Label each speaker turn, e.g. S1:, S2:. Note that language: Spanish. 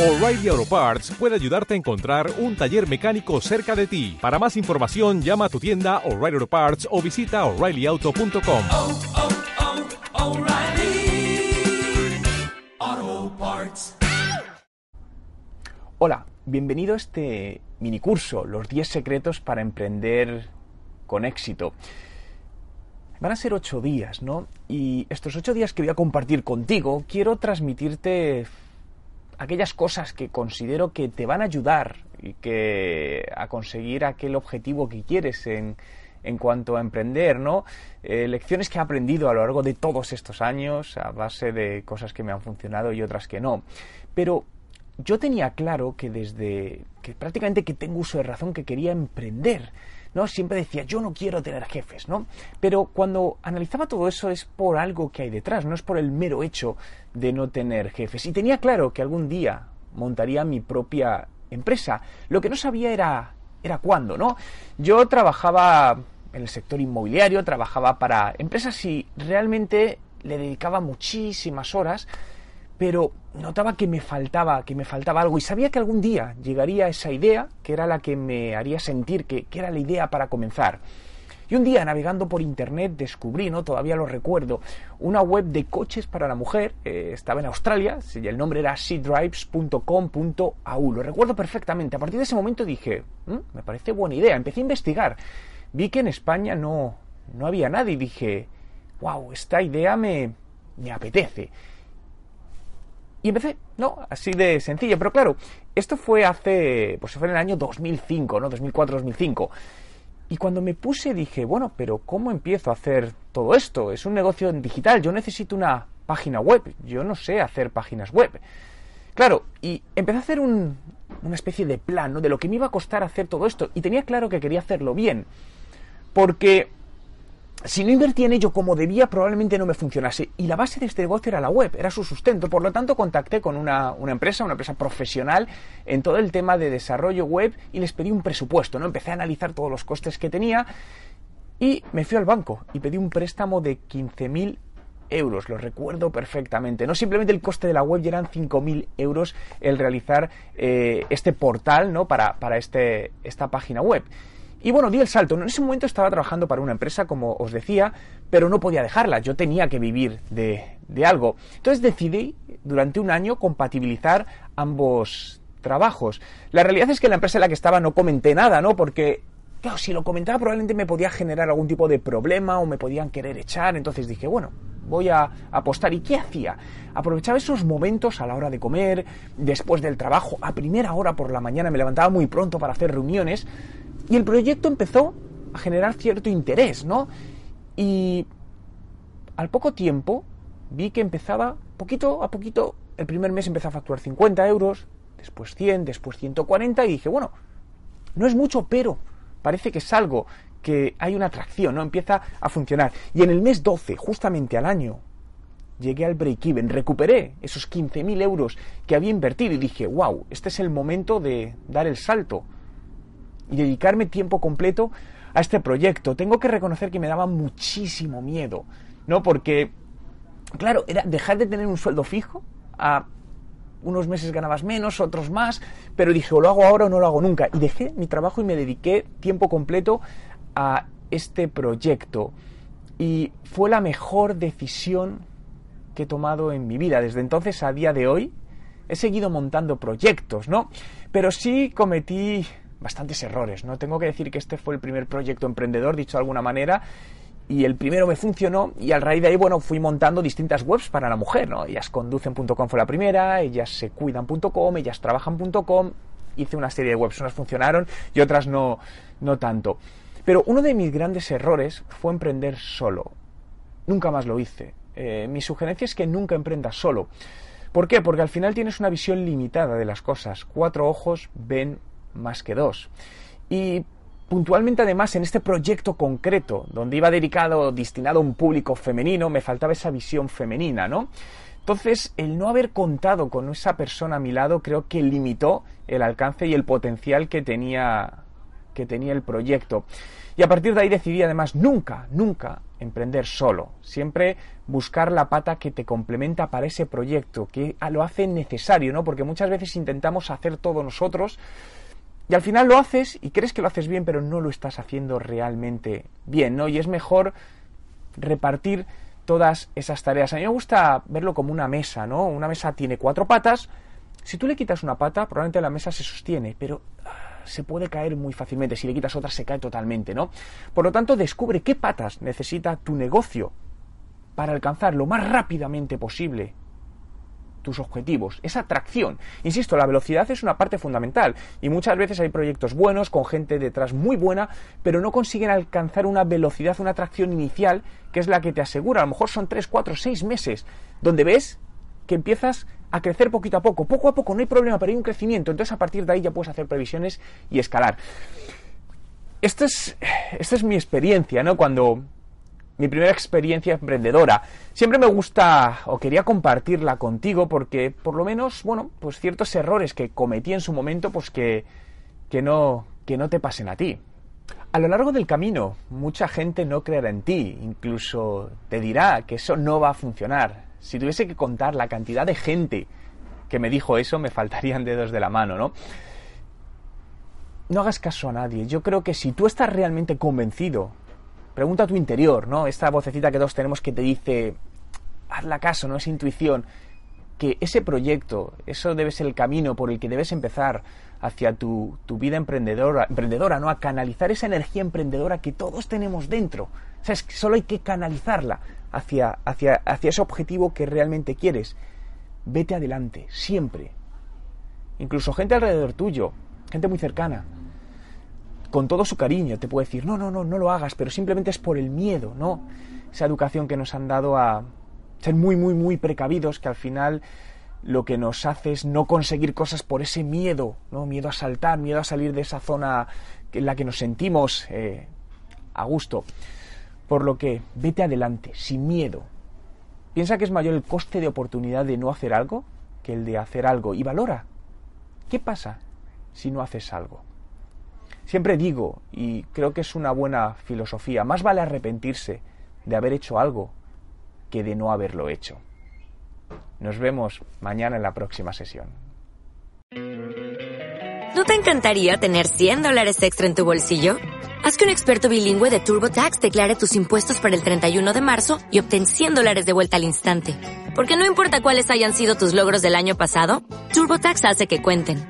S1: O'Reilly Auto Parts puede ayudarte a encontrar un taller mecánico cerca de ti. Para más información, llama a tu tienda O'Reilly Auto Parts o visita oreillyauto.com.
S2: oh, oh, Parts.
S3: Hola, bienvenido a este minicurso, los 10 secretos para emprender con éxito. Van a ser 8 días, ¿no? Y estos 8 días que voy a compartir contigo, quiero transmitirte aquellas cosas que considero que te van a ayudar y que a conseguir aquel objetivo que quieres en, en cuanto a emprender, ¿no? Eh, lecciones que he aprendido a lo largo de todos estos años a base de cosas que me han funcionado y otras que no. Pero yo tenía claro que desde que prácticamente que tengo uso de razón que quería emprender. ¿No? Siempre decía, yo no quiero tener jefes, ¿no? Pero cuando analizaba todo eso es por algo que hay detrás, no es por el mero hecho de no tener jefes. Y tenía claro que algún día montaría mi propia empresa. Lo que no sabía era, era cuándo, ¿no? Yo trabajaba en el sector inmobiliario, trabajaba para empresas y realmente le dedicaba muchísimas horas, pero notaba que me faltaba, que me faltaba algo y sabía que algún día llegaría esa idea que era la que me haría sentir que, que era la idea para comenzar. Y un día navegando por internet descubrí, ¿no? Todavía lo recuerdo, una web de coches para la mujer, eh, estaba en Australia, y el nombre era seadrives.com.au, lo recuerdo perfectamente. A partir de ese momento dije, "Mm, me parece buena idea, empecé a investigar. Vi que en España no, no había nadie y dije, wow, esta idea me, me apetece. Y empecé, ¿no? Así de sencillo. Pero claro, esto fue hace, pues fue en el año 2005, ¿no? 2004-2005. Y cuando me puse dije, bueno, pero ¿cómo empiezo a hacer todo esto? Es un negocio digital, yo necesito una página web, yo no sé hacer páginas web. Claro, y empecé a hacer un, una especie de plan, ¿no? De lo que me iba a costar hacer todo esto. Y tenía claro que quería hacerlo bien. Porque si no invertía en ello como debía, probablemente no me funcionase. Y la base de este negocio era la web, era su sustento. Por lo tanto, contacté con una, una, empresa, una empresa profesional en todo el tema de desarrollo web y les pedí un presupuesto. ¿no? Empecé a analizar todos los costes que tenía y me fui al banco y pedí un préstamo de 15.000 euros, lo recuerdo perfectamente. No simplemente el coste de la web, ya eran 5.000 euros el realizar eh, este portal ¿no? para, para este, esta página web. Y bueno, di el salto. En ese momento estaba trabajando para una empresa, como os decía, pero no podía dejarla. Yo tenía que vivir de, de algo. Entonces decidí durante un año compatibilizar ambos trabajos. La realidad es que en la empresa en la que estaba no comenté nada, ¿no? Porque Claro, si lo comentaba probablemente me podía generar algún tipo de problema o me podían querer echar, entonces dije, bueno, voy a apostar. ¿Y qué hacía? Aprovechaba esos momentos a la hora de comer, después del trabajo, a primera hora por la mañana me levantaba muy pronto para hacer reuniones y el proyecto empezó a generar cierto interés, ¿no? Y al poco tiempo vi que empezaba, poquito a poquito, el primer mes empezó a facturar 50 euros, después 100, después 140 y dije, bueno, no es mucho, pero parece que es algo que hay una atracción, ¿no? Empieza a funcionar. Y en el mes 12, justamente al año, llegué al break-even, recuperé esos 15.000 euros que había invertido y dije, wow, este es el momento de dar el salto y dedicarme tiempo completo a este proyecto. Tengo que reconocer que me daba muchísimo miedo, ¿no? Porque, claro, era dejar de tener un sueldo fijo a unos meses ganabas menos, otros más, pero dije, o lo hago ahora o no lo hago nunca. Y dejé mi trabajo y me dediqué tiempo completo a este proyecto. Y fue la mejor decisión que he tomado en mi vida. Desde entonces a día de hoy he seguido montando proyectos, ¿no? Pero sí cometí bastantes errores, ¿no? Tengo que decir que este fue el primer proyecto emprendedor, dicho de alguna manera, y el primero me funcionó y al raíz de ahí, bueno, fui montando distintas webs para la mujer, ¿no? Ellas conducen.com fue la primera, ellas se cuidan.com, ellas trabajan.com, hice una serie de webs, unas funcionaron y otras no, no tanto. Pero uno de mis grandes errores fue emprender solo. Nunca más lo hice. Eh, mi sugerencia es que nunca emprendas solo. ¿Por qué? Porque al final tienes una visión limitada de las cosas. Cuatro ojos ven más que dos. Y puntualmente además en este proyecto concreto, donde iba dedicado, destinado a un público femenino, me faltaba esa visión femenina, ¿no? Entonces, el no haber contado con esa persona a mi lado creo que limitó el alcance y el potencial que tenía que tenía el proyecto. Y a partir de ahí decidí además nunca, nunca emprender solo. Siempre buscar la pata que te complementa para ese proyecto, que lo hace necesario, ¿no? Porque muchas veces intentamos hacer todo nosotros y al final lo haces y crees que lo haces bien, pero no lo estás haciendo realmente bien, ¿no? Y es mejor repartir todas esas tareas. A mí me gusta verlo como una mesa, ¿no? Una mesa tiene cuatro patas. Si tú le quitas una pata, probablemente la mesa se sostiene, pero ah, se puede caer muy fácilmente. Si le quitas otra, se cae totalmente, ¿no? Por lo tanto, descubre qué patas necesita tu negocio para alcanzar lo más rápidamente posible tus objetivos, esa atracción. Insisto, la velocidad es una parte fundamental y muchas veces hay proyectos buenos con gente detrás muy buena, pero no consiguen alcanzar una velocidad, una atracción inicial que es la que te asegura, a lo mejor son 3, 4, 6 meses, donde ves que empiezas a crecer poquito a poco, poco a poco, no hay problema, pero hay un crecimiento, entonces a partir de ahí ya puedes hacer previsiones y escalar. Esta es, esta es mi experiencia, ¿no? Cuando, mi primera experiencia emprendedora. Siempre me gusta o quería compartirla contigo porque por lo menos, bueno, pues ciertos errores que cometí en su momento, pues que, que, no, que no te pasen a ti. A lo largo del camino, mucha gente no creerá en ti, incluso te dirá que eso no va a funcionar. Si tuviese que contar la cantidad de gente que me dijo eso, me faltarían dedos de la mano, ¿no? No hagas caso a nadie. Yo creo que si tú estás realmente convencido pregunta a tu interior, ¿no? Esta vocecita que todos tenemos que te dice, hazla caso, ¿no? Esa intuición, que ese proyecto, eso debe ser el camino por el que debes empezar hacia tu, vida emprendedora, emprendedora, ¿no? A canalizar esa energía emprendedora que todos tenemos dentro. O sea, es que solo hay que canalizarla hacia, hacia, hacia ese objetivo que realmente quieres. Vete adelante, siempre. Incluso gente alrededor tuyo, gente muy cercana, con todo su cariño, te puede decir, no, no, no, no lo hagas, pero simplemente es por el miedo, ¿no? Esa educación que nos han dado a ser muy, muy, muy precavidos, que al final lo que nos hace es no conseguir cosas por ese miedo, ¿no? Miedo a saltar, miedo a salir de esa zona en la que nos sentimos eh, a gusto. Por lo que, vete adelante, sin miedo. Piensa que es mayor el coste de oportunidad de no hacer algo que el de hacer algo y valora. ¿Qué pasa si no haces algo? Siempre digo, y creo que es una buena filosofía, más vale arrepentirse de haber hecho algo que de no haberlo hecho. Nos vemos mañana en la próxima sesión.
S4: ¿No te encantaría tener 100 dólares extra en tu bolsillo? Haz que un experto bilingüe de TurboTax declare tus impuestos para el 31 de marzo y obtén 100 dólares de vuelta al instante. Porque no importa cuáles hayan sido tus logros del año pasado, TurboTax hace que cuenten